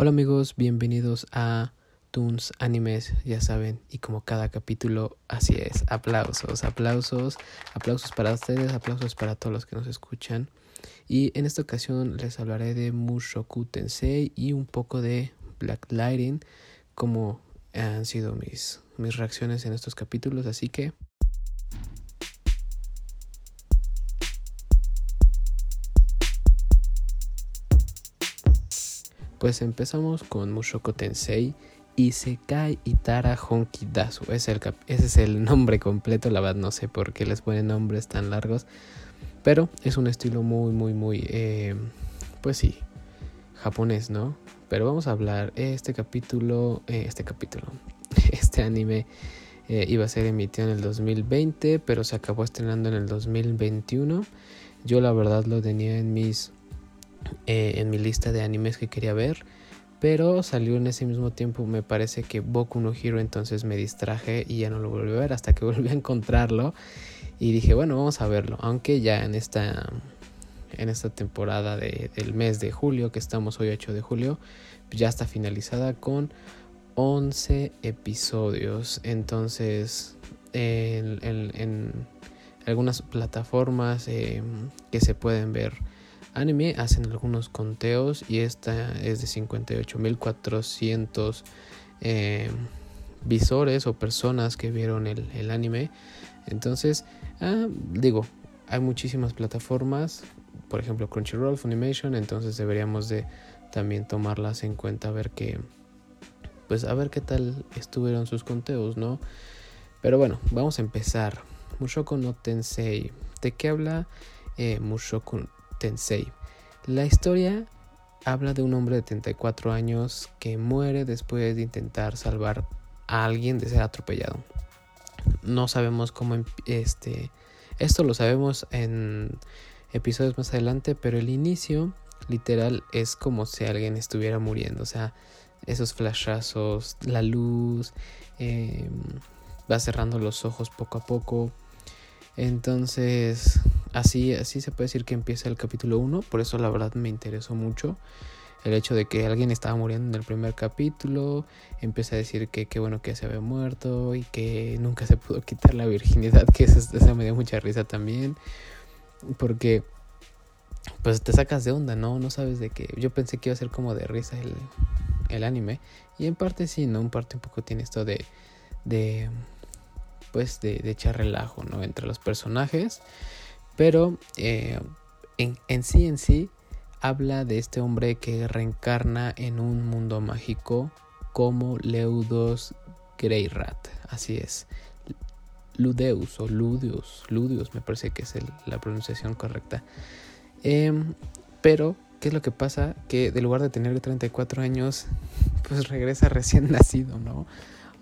Hola amigos, bienvenidos a Toons Animes, ya saben, y como cada capítulo, así es, aplausos, aplausos, aplausos para ustedes, aplausos para todos los que nos escuchan. Y en esta ocasión les hablaré de Mushoku Tensei y un poco de Black Lighting, como han sido mis, mis reacciones en estos capítulos, así que Pues empezamos con Mushoku Tensei Isekai Itara Honkidasu. Es el ese es el nombre completo, la verdad no sé por qué les ponen nombres tan largos. Pero es un estilo muy, muy, muy, eh, pues sí, japonés, ¿no? Pero vamos a hablar, este capítulo, eh, este capítulo, este anime eh, iba a ser emitido en el 2020, pero se acabó estrenando en el 2021. Yo la verdad lo tenía en mis eh, en mi lista de animes que quería ver. Pero salió en ese mismo tiempo, me parece que Boku no Hero, entonces me distraje y ya no lo volví a ver hasta que volví a encontrarlo. Y dije, bueno, vamos a verlo. Aunque ya en esta, en esta temporada del mes de julio, que estamos hoy 8 de julio, ya está finalizada con 11 episodios. Entonces, en, algunas plataformas eh, que se pueden ver anime hacen algunos conteos y esta es de 58.400 eh, visores o personas que vieron el, anime. Entonces, ah, digo, hay muchísimas plataformas, por ejemplo Crunchyroll, Funimation, entonces deberíamos de también tomarlas en cuenta a ver qué, pues a ver qué tal estuvieron sus conteos, ¿no? Pero bueno, vamos a empezar. Mushoku no Tensei. ¿De qué habla eh, Mushoku Tensei. La historia habla de un hombre de 34 años que muere después de intentar salvar a alguien de ser atropellado. No sabemos cómo este esto lo sabemos en episodios más adelante, pero el inicio literal es como si alguien estuviera muriendo, o sea, esos flashazos, la luz, em, va cerrando los ojos poco a poco. Entonces, Así, así se puede decir que empieza el capítulo 1, por eso la verdad me interesó mucho el hecho de que alguien estaba muriendo en el primer capítulo, empieza a decir que qué bueno que se había muerto y que nunca se pudo quitar la virginidad, que eso, me dio mucha risa también, porque pues te sacas de onda, ¿no? No sabes de qué. Yo pensé que iba a ser como de risa el, el anime, y en parte sí, ¿no? En parte un poco tiene esto de, de pues de, de echar relajo, ¿no? Entre los personajes. Pero eh, en, sí, en sí, habla de este hombre que reencarna en un mundo mágico como Leudos Greyrat. Así es. Ludeus o Ludius. Ludius me parece que es la pronunciación correcta. Em, pero, ¿qué es lo que pasa? Que de lugar de tener 34 años, pues regresa recién nacido, ¿no?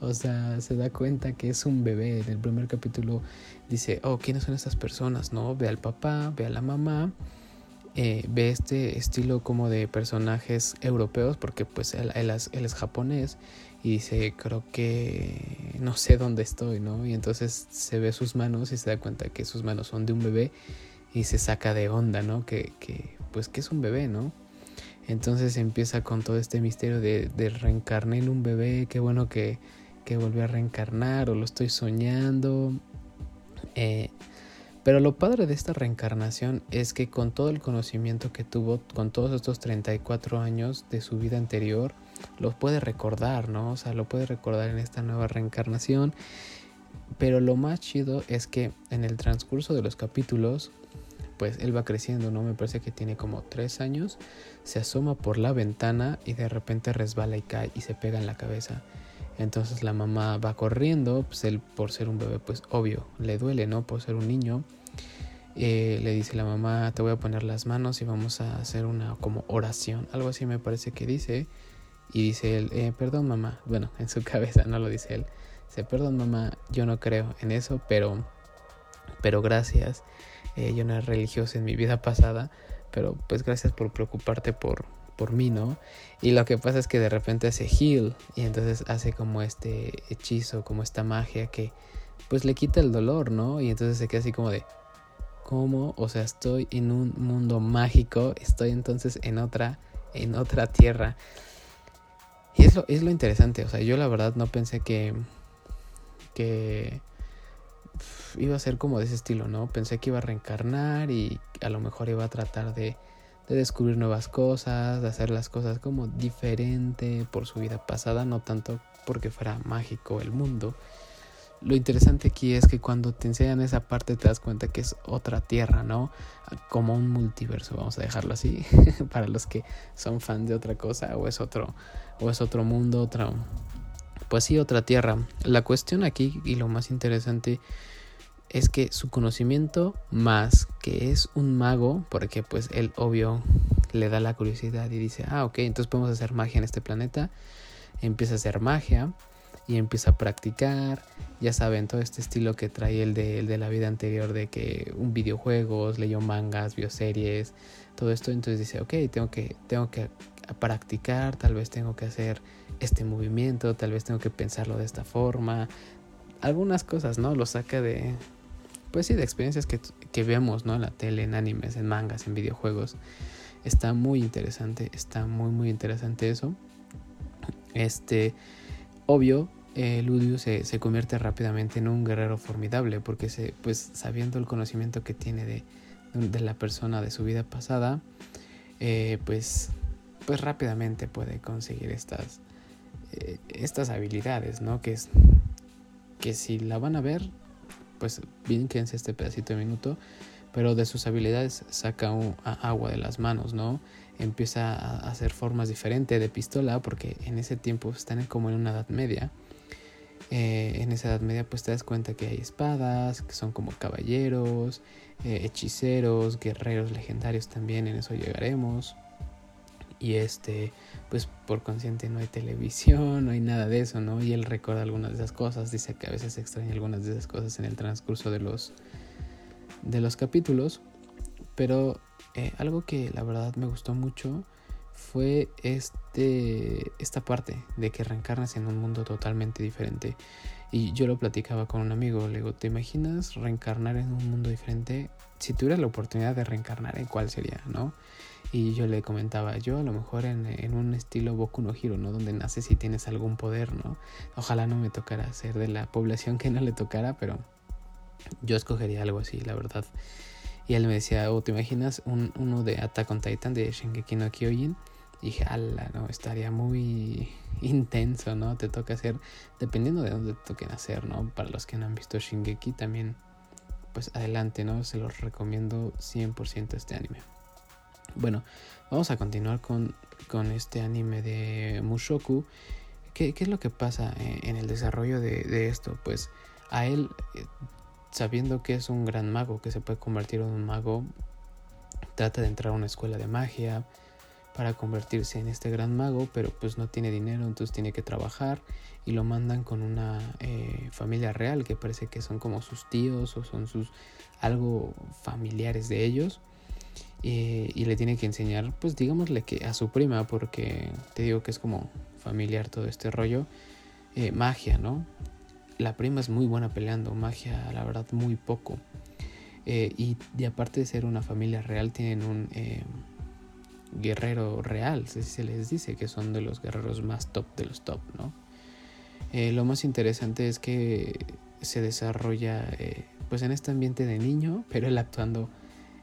O sea, se da cuenta que es un bebé. En el primer capítulo dice, oh, ¿quiénes son estas personas? ¿No? Ve al papá, ve a la mamá, eh, ve este estilo como de personajes europeos, porque pues él, es, japonés. Y dice, creo que no sé dónde estoy, ¿no? Y entonces se ve sus manos y se da cuenta que sus manos son de un bebé y se saca de onda, ¿no? Que, que pues que es un bebé, ¿no? Entonces empieza con todo este misterio de, de reencarnar en un bebé, qué bueno que que volví a reencarnar o lo estoy soñando. Eh, pero lo padre de esta reencarnación es que con todo el conocimiento que tuvo, con todos estos 34 años de su vida anterior, lo puede recordar, ¿no? O sea, lo puede recordar en esta nueva reencarnación. Pero lo más chido es que en el transcurso de los capítulos, pues él va creciendo, ¿no? Me parece que tiene como 3 años, se asoma por la ventana y de repente resbala y cae y se pega en la cabeza. Entonces la mamá va corriendo, pues él por ser un bebé, pues obvio, le duele, ¿no? Por ser un niño. Eh, le dice la mamá, te voy a poner las manos y vamos a hacer una como oración. Algo así me parece que dice. Y dice él, eh, perdón mamá. Bueno, en su cabeza no lo dice él. Dice, perdón mamá, yo no creo en eso, pero, pero gracias. Eh, yo no era religioso en mi vida pasada, pero pues gracias por preocuparte por, por mí, ¿no? Y lo que pasa es que de repente hace heal y entonces hace como este hechizo, como esta magia que pues le quita el dolor, ¿no? Y entonces se queda así como de, ¿cómo? O sea, estoy en un mundo mágico, estoy entonces en otra, en otra tierra. Y es lo, es lo interesante, o sea, yo la verdad no pensé que, que iba a ser como de ese estilo, ¿no? Pensé que iba a reencarnar y a lo mejor iba a tratar de, de descubrir nuevas cosas, de hacer las cosas como diferente por su vida pasada, no tanto porque fuera mágico el mundo. Lo interesante aquí es que cuando te enseñan esa parte te das cuenta que es otra tierra, ¿no? Como un multiverso, vamos a dejarlo así, para los que son fan de otra cosa o es otro o es otro mundo, otra pues sí, otra tierra. La cuestión aquí y lo más interesante es que su conocimiento más que es un mago, porque pues él obvio le da la curiosidad y dice, ah, ok, entonces podemos hacer magia en este planeta, empieza a hacer magia y empieza a practicar, ya saben, todo este estilo que trae el de, el de la vida anterior de que un videojuegos, leyó mangas, vio series, todo esto, entonces dice, ok, tengo que, tengo que practicar, tal vez tengo que hacer este movimiento, tal vez tengo que pensarlo de esta forma, algunas cosas, ¿no? Lo saca de, pues sí, de experiencias que, que vemos, ¿no? En la tele, en animes, en mangas, en videojuegos. Está muy interesante, está muy, muy interesante eso. Este, obvio, eh, se, se, convierte rápidamente en un guerrero formidable porque se, pues sabiendo el conocimiento que tiene de, de la persona de su vida pasada, eh, pues, pues rápidamente puede conseguir estas, eh, estas habilidades, ¿no? Que es que si la van a ver, pues bien quédense este pedacito de minuto, pero de sus habilidades saca un, agua de las manos, ¿no? Empieza a hacer formas diferentes de pistola, porque en ese tiempo están como en una edad media. Eh, en esa edad media pues te das cuenta que hay espadas, que son como caballeros, eh, hechiceros, guerreros legendarios también, en eso llegaremos. Y este, pues por consciente no hay televisión, no hay nada de eso, ¿no? Y él recuerda algunas de esas cosas, dice que a veces extraña algunas de esas cosas en el transcurso de los, de los capítulos. Pero eh, algo que la verdad me gustó mucho fue este, esta parte de que reencarnas en un mundo totalmente diferente. Y yo lo platicaba con un amigo, le digo, ¿te imaginas reencarnar en un mundo diferente? Si tuvieras la oportunidad de reencarnar, ¿en cuál sería, no? Y yo le comentaba, yo a lo mejor en, en, un estilo Boku no Hiro, ¿no? Donde naces y tienes algún poder, ¿no? Ojalá no me tocara ser de la población que no le tocara, pero yo escogería algo así, la verdad. Y él me decía, oh, ¿te imaginas un, uno de Attack on Titan de Shingeki no Kyojin? Y dije, ala, no, estaría muy intenso, ¿no? Te toca hacer, dependiendo de dónde te toquen hacer, ¿no? Para los que no han visto Shingeki también, pues adelante, ¿no? Se los recomiendo 100% este anime. Bueno, vamos a continuar con, con este anime de Mushoku. ¿Qué, ¿Qué, es lo que pasa en el desarrollo de, de esto? Pues a él, eh, sabiendo que es un gran mago, que se puede convertir en un mago, trata de entrar a una escuela de magia, para convertirse en este gran mago, pero pues no tiene dinero, entonces tiene que trabajar y lo mandan con una eh, familia real que parece que son como sus tíos o son sus algo familiares de ellos eh, y le tiene que enseñar pues digámosle que a su prima porque te digo que es como familiar todo este rollo eh, magia no la prima es muy buena peleando magia la verdad muy poco y, y, aparte de ser una familia real tienen un guerrero real, si se les dice que son de los guerreros más top de los top, ¿no? Eh, lo más interesante es que se desarrolla eh, pues en este ambiente de niño, pero él actuando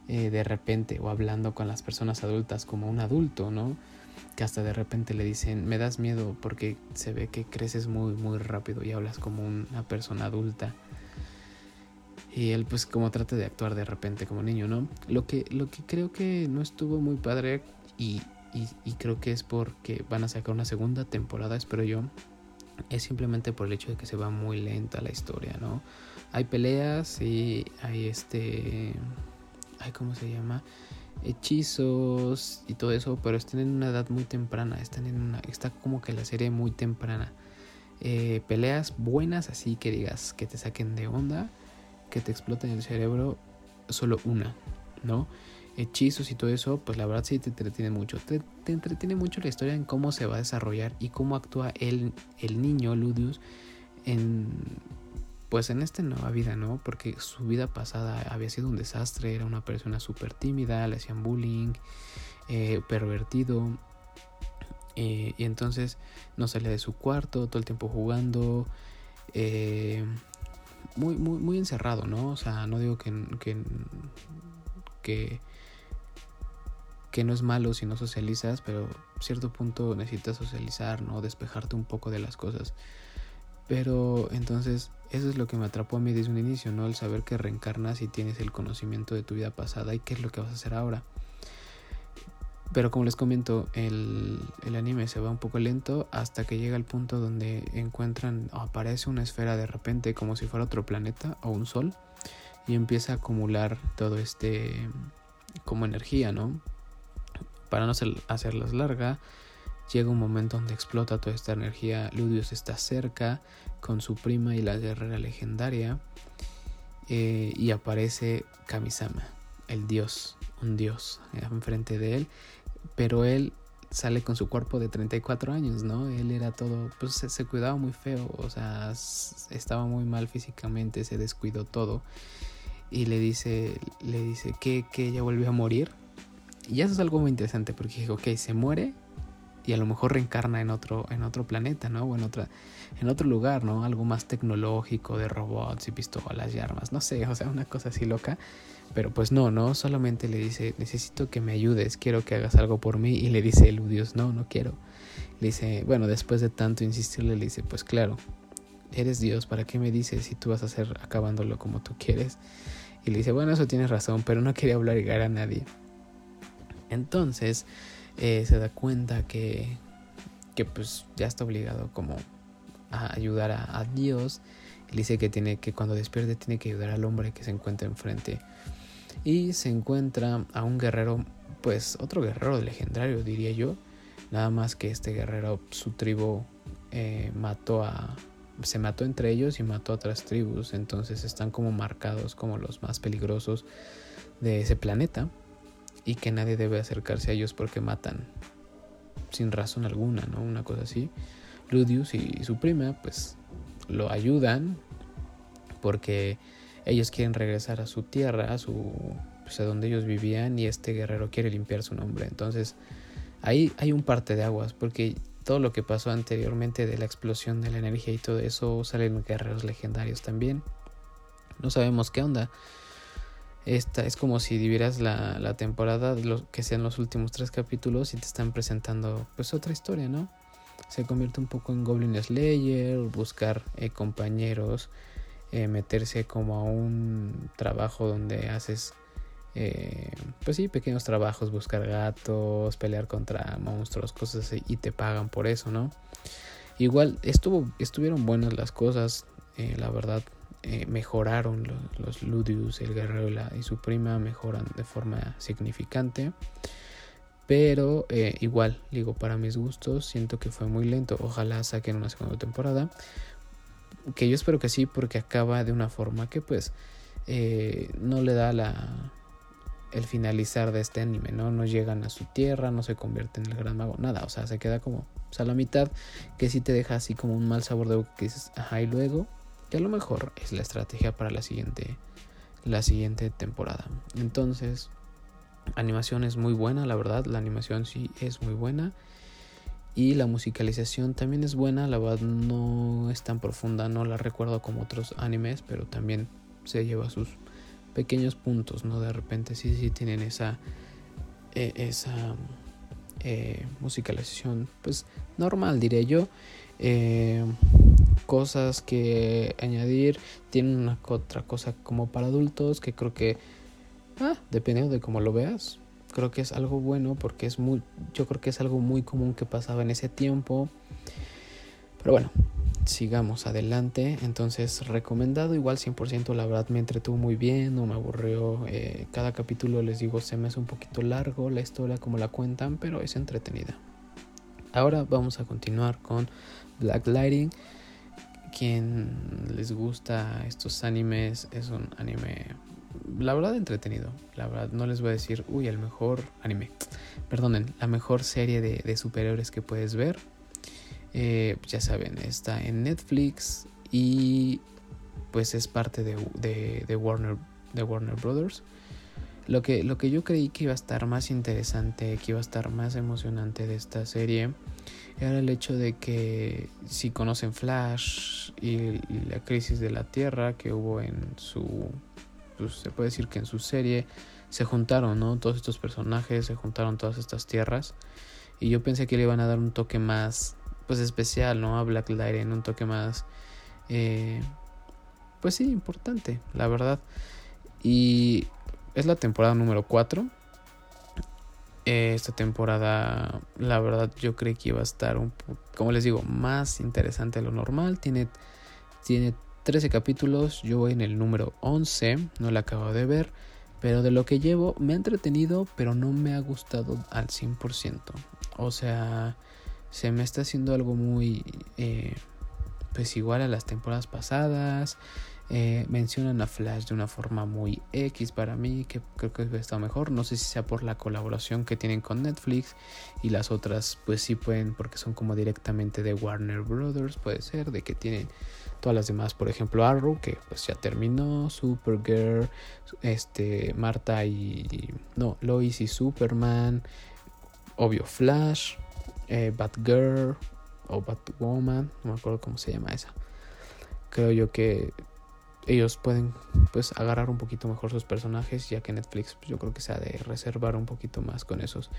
eh, de repente o hablando con las personas adultas como un adulto, ¿no? Que hasta de repente le dicen, me das miedo porque se ve que creces muy, muy rápido y hablas como una persona adulta. Y él pues como trata de actuar de repente como niño, ¿no? Lo que, lo que creo que no estuvo muy padre y, y, creo que es porque van a sacar una segunda temporada, espero yo. Es simplemente por el hecho de que se va muy lenta la historia, ¿no? Hay peleas y hay este... Hay, ¿Cómo se llama? Hechizos y todo eso, pero están en una edad muy temprana. Están en una, está como que la serie muy temprana. Eh, peleas buenas, así que digas que te saquen de onda, que te exploten el cerebro, solo una, ¿no? hechizos y todo eso, pues la verdad sí te entretiene mucho. Te, entretiene mucho la historia en cómo se va a desarrollar y cómo actúa el, el niño Ludius en pues en esta nueva vida, ¿no? Porque su vida pasada había sido un desastre, era una persona súper tímida, le hacían bullying, eh, pervertido. Y, entonces no sale de su cuarto, todo el tiempo jugando. Eh, muy, muy, muy encerrado, ¿no? O sea, no digo que, que, que, que no es malo si no socializas, pero a cierto punto necesitas socializar, ¿no? Despejarte un poco de las cosas. Pero entonces eso es lo que me atrapó a mí desde un inicio, ¿no? El saber que reencarnas y tienes el conocimiento de tu vida pasada y qué es lo que vas a hacer ahora. Pero como les comento, el, anime se va un poco lento hasta que llega el punto donde encuentran, aparece una esfera de repente como si fuera otro planeta o un sol y empieza a acumular todo este como energía, ¿no? Para no hacerlas larga, llega un momento donde explota toda esta energía, Ludius está cerca con su prima y la guerrera legendaria eh, y aparece Kamisama, el dios, un dios enfrente de él pero él sale con su cuerpo de 34 años, ¿no? Él era todo, pues se, cuidaba muy feo, o sea, estaba muy mal físicamente, se descuidó todo. Y le dice, le dice que, ella volvió a morir. Y eso es algo muy interesante porque dijo, ok, se muere y a lo mejor reencarna en otro, en otro planeta, ¿no? O en, otra, en otro lugar, ¿no? Algo más tecnológico de robots y pistolas y armas, no sé, o sea, una cosa así loca. Pero pues no, no, solamente le dice, necesito que me ayudes, quiero que hagas algo por mí. Y le dice el Dios, no, no quiero. Le dice, bueno, después de tanto insistirle, le dice, pues claro, eres Dios, ¿para qué me dices si tú vas a hacer acabándolo como tú quieres? Y le dice, bueno, eso tienes razón, pero no quería y a nadie. Entonces eh, se da cuenta que, que pues ya está obligado como a ayudar a, Dios. Le dice que tiene que cuando despierte tiene que ayudar al hombre que se encuentra enfrente. Y se encuentra a un guerrero, pues otro guerrero legendario diría yo, nada más que este guerrero, su tribu eh, mató a, se mató entre ellos y mató a otras tribus, entonces están como marcados como los más peligrosos de ese planeta y que nadie debe acercarse a ellos porque matan sin razón alguna, ¿no? Una cosa así. Ludius y su prima pues lo ayudan porque ellos quieren regresar a su tierra, a su pues, a donde ellos vivían y este guerrero quiere limpiar su nombre. Entonces, ahí hay un parte de aguas porque todo lo que pasó anteriormente de la explosión de la energía y todo eso salen guerreros legendarios también. No sabemos qué onda. Esta es como si dividieras la, la temporada, lo que sean los últimos tres capítulos y te están presentando pues otra historia, ¿no? Se convierte un poco en Goblin Slayer, buscar eh, compañeros eh, meterse como a un trabajo donde haces, eh, pues sí, pequeños trabajos, buscar gatos, pelear contra monstruos, cosas así, y te pagan por eso, ¿no? Igual estuvo, estuvieron buenas las cosas, la verdad, mejoraron los, Ludius, el guerrero y, su prima, mejoran de forma significante. Pero igual, digo, para mis gustos, siento que fue muy lento. Ojalá saquen una segunda temporada que yo espero que sí, porque acaba de una forma que pues eh, no le da la el finalizar de este anime, ¿no? No llegan a su tierra, no se convierte en el gran mago, nada, o sea, se queda como o sea, la mitad que sí te deja así como un mal sabor de boca que dices, ajá, y luego, a lo mejor es la estrategia para la siguiente la siguiente temporada. Entonces, animación es muy buena, la verdad, la animación sí es muy buena. Y la musicalización también es buena, la verdad no es tan profunda, no la recuerdo como otros animes, pero también se lleva sus pequeños puntos, ¿no? De repente sí, sí tienen esa, e, esa eh, musicalización, pues normal, diré yo. Eh, cosas que añadir, tienen una otra cosa como para adultos que creo que, ah, dependiendo de cómo lo veas, creo que es algo bueno porque es muy, yo creo que es algo muy común que pasaba en ese tiempo. Pero bueno, sigamos adelante. Entonces, recomendado igual 100%, la verdad me entretuvo muy bien, no me aburrió. Eh, cada capítulo, les digo, se me hace un poquito largo la historia como la cuentan, pero es entretenida. Ahora vamos a continuar con Black Lighting. Quien les gusta estos animes, es un anime la verdad entretenido. La verdad no les voy a decir, uy, el mejor anime. Perdonen, la mejor serie de, superhéroes que puedes ver. Eh, ya saben, está en Netflix y pues es parte de, de, Warner, de Warner Brothers. Lo que, lo que yo creí que iba a estar más interesante, que iba a estar más emocionante de esta serie, era el hecho de que si conocen Flash y, la crisis de la Tierra que hubo en su, pues se puede decir que en su serie, se juntaron, ¿no? Todos estos personajes, se juntaron todas estas tierras. Y yo pensé que le iban a dar un toque más, pues especial, ¿no? A Black Lightning, un toque más, eh, pues sí, importante, la verdad. Y es la temporada número 4 esta temporada, la verdad, yo creí que iba a estar, un, como les digo, más interesante de lo normal. Tiene, tiene 13 capítulos, yo voy en el número 11, no la acabo de ver, pero de lo que llevo me ha entretenido, pero no me ha gustado al 100%. O sea, se me está haciendo algo muy, eh, pues igual a las temporadas pasadas. Eh, mencionan a Flash de una forma muy X para mí, que creo que está mejor. No sé si sea por la colaboración que tienen con Netflix y las otras, pues sí pueden, porque son como directamente de Warner Brothers, puede ser, de que tienen todas las demás, por ejemplo, Arrow, que pues ya terminó, Supergirl, este, Marta y. No, Lois y Superman, obvio, Flash, eh, Batgirl o Batwoman, no me acuerdo cómo se llama esa. Creo yo que ellos pueden pues agarrar un poquito mejor sus personajes ya que Netflix pues, yo creo que se ha de reservar un poquito más con esos.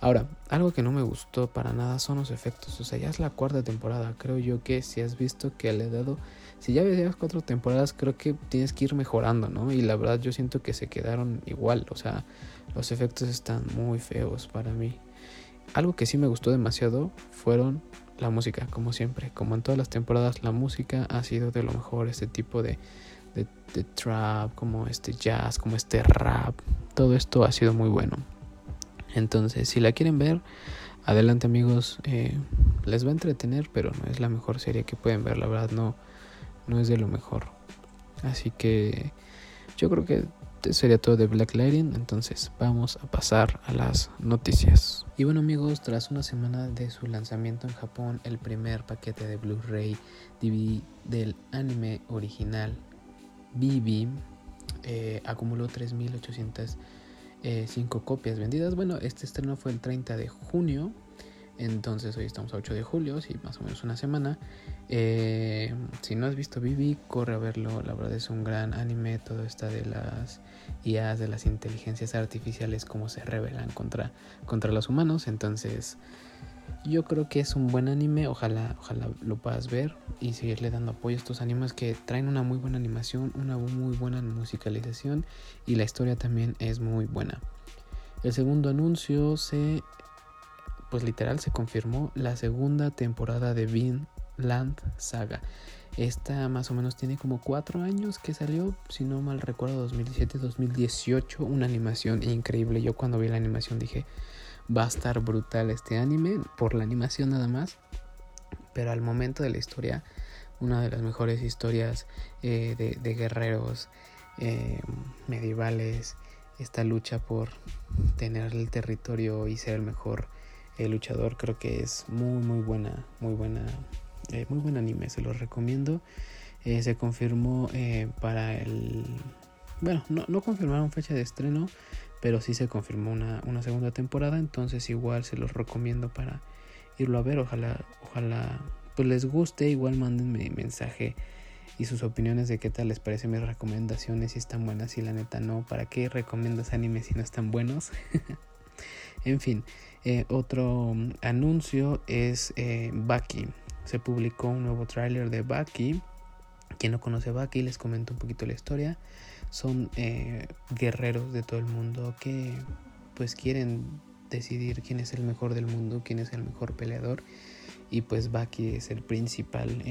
Ahora algo que no me gustó para nada son los efectos o sea ya es la cuarta temporada creo yo que si has visto que le he dado si ya ves cuatro temporadas creo que tienes que ir mejorando no y la verdad yo siento que se quedaron igual o sea los efectos están muy feos para mí. Algo que sí me gustó demasiado fueron la música, como siempre. Como en todas las temporadas, la música ha sido de lo mejor. Este tipo de, de, trap, como este jazz, como este rap. Todo esto ha sido muy bueno. Entonces, si la quieren ver, adelante amigos. Eh, les va a entretener, pero no es la mejor serie que pueden ver. La verdad, no, no es de lo mejor. Así que yo creo que sería todo de Black Lightning. Entonces vamos a pasar a las noticias. Y bueno amigos, tras una semana de su lanzamiento en Japón, el primer paquete de Blu-ray DVD del anime original BB eh, acumuló 3.805 eh, copias vendidas. Bueno, este estreno fue el 30 de junio entonces hoy estamos a 8 de julio, sí, más o menos una semana. Eh, si no has visto Bibi, corre a verlo. La verdad es un gran anime. Todo está de las IAs, de las inteligencias artificiales, cómo se rebelan contra, contra los humanos. Entonces yo creo que es un buen anime. Ojalá, ojalá lo puedas ver y seguirle dando apoyo a estos animes que traen una muy buena animación, una muy buena musicalización y la historia también es muy buena. El segundo anuncio se pues literal se confirmó la segunda temporada de Vinland Saga. Esta más o menos tiene como cuatro años que salió, si no mal recuerdo, 2017-2018. Una animación increíble. Yo cuando vi la animación dije, va a estar brutal este anime, por la animación nada más. Pero al momento de la historia, una de las mejores historias eh, de, guerreros eh, medievales. Esta lucha por tener el territorio y ser el mejor el luchador creo que es muy muy buena muy buena eh, muy buen anime se lo recomiendo. Eh, se confirmó eh, para el bueno no, no, confirmaron fecha de estreno pero sí se confirmó una, una, segunda temporada entonces igual se los recomiendo para irlo a ver. Ojalá ojalá pues les guste. Igual mándenme mensaje y sus opiniones de qué tal les parecen mis recomendaciones si están buenas y la neta no para qué recomiendas anime si no están buenos en fin eh, otro mm, anuncio es eh, Bucky. Se publicó un nuevo tráiler de Bucky. Quien no conoce Bucky, les comento un poquito la historia. Son eh, guerreros de todo el mundo que pues quieren decidir quién es el mejor del mundo, quién es el mejor peleador. Y pues Bucky es el principal,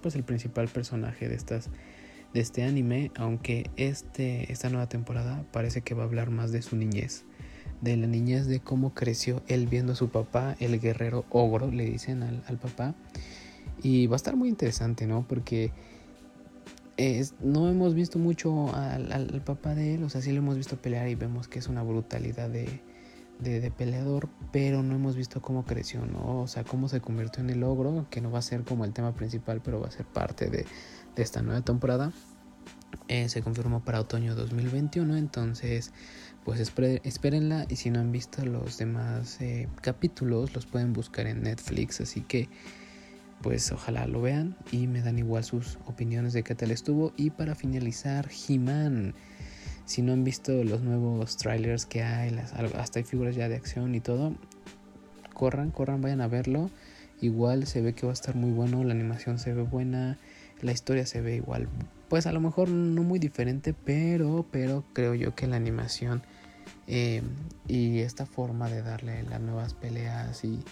pues el principal personaje de de este anime, aunque este, esta nueva temporada parece que va a hablar más de su niñez de la niñez, de cómo creció él viendo a su papá, el guerrero ogro, le dicen al, papá. Y va a estar muy interesante, ¿no? Porque es, no hemos visto mucho al, papá de él, o sea, sí lo hemos visto pelear y vemos que es una brutalidad de, de, peleador, pero no hemos visto cómo creció, ¿no? O sea, cómo se convirtió en el ogro, que no va a ser como el tema principal, pero va a ser parte de, de esta nueva temporada. Eh, se confirmó para otoño 2021, entonces pues espérenla y si no han visto los demás eh, capítulos los pueden buscar en Netflix, así que pues ojalá lo vean y me dan igual sus opiniones de qué tal estuvo. Y para finalizar, He-Man. Si no han visto los nuevos trailers que hay, hasta hay figuras ya de acción y todo, corran, corran, vayan a verlo. Igual se ve que va a estar muy bueno, la animación se ve buena, la historia se ve igual. Pues a lo mejor no muy diferente, pero, pero creo yo que la animación eh, y esta forma de darle las nuevas peleas y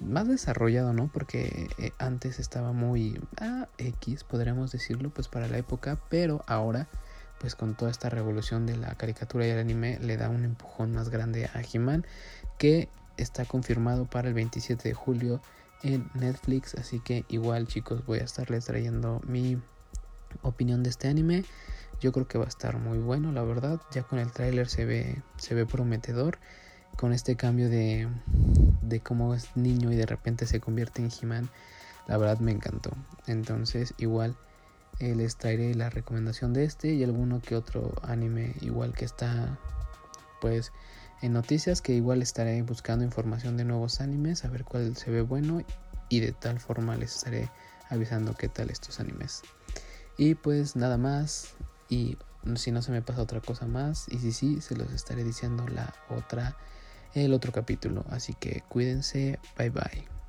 más desarrollado, ¿no? Porque eh, antes estaba muy ah, X, podríamos decirlo, pues para la época, pero ahora, pues con toda esta revolución de la caricatura y el anime, le da un empujón más grande a He-Man, que está confirmado para el 27 de julio en Netflix, así que igual chicos voy a estarles trayendo mi opinión de este anime. Yo creo que va a estar muy bueno, la verdad. Ya con el tráiler se ve, se ve prometedor con este cambio de, de cómo es niño y de repente se convierte en He-Man, la verdad me encantó. Entonces, igual eh, les traeré la recomendación de este y alguno que otro anime, igual que está, pues, en noticias, que igual estaré buscando información de nuevos animes, a ver cuál se ve bueno y de tal forma les estaré avisando qué tal estos animes. Y pues nada más, y si no se me pasa otra cosa más, y si sí, se los estaré diciendo la otra el otro capítulo. Así que cuídense, bye bye.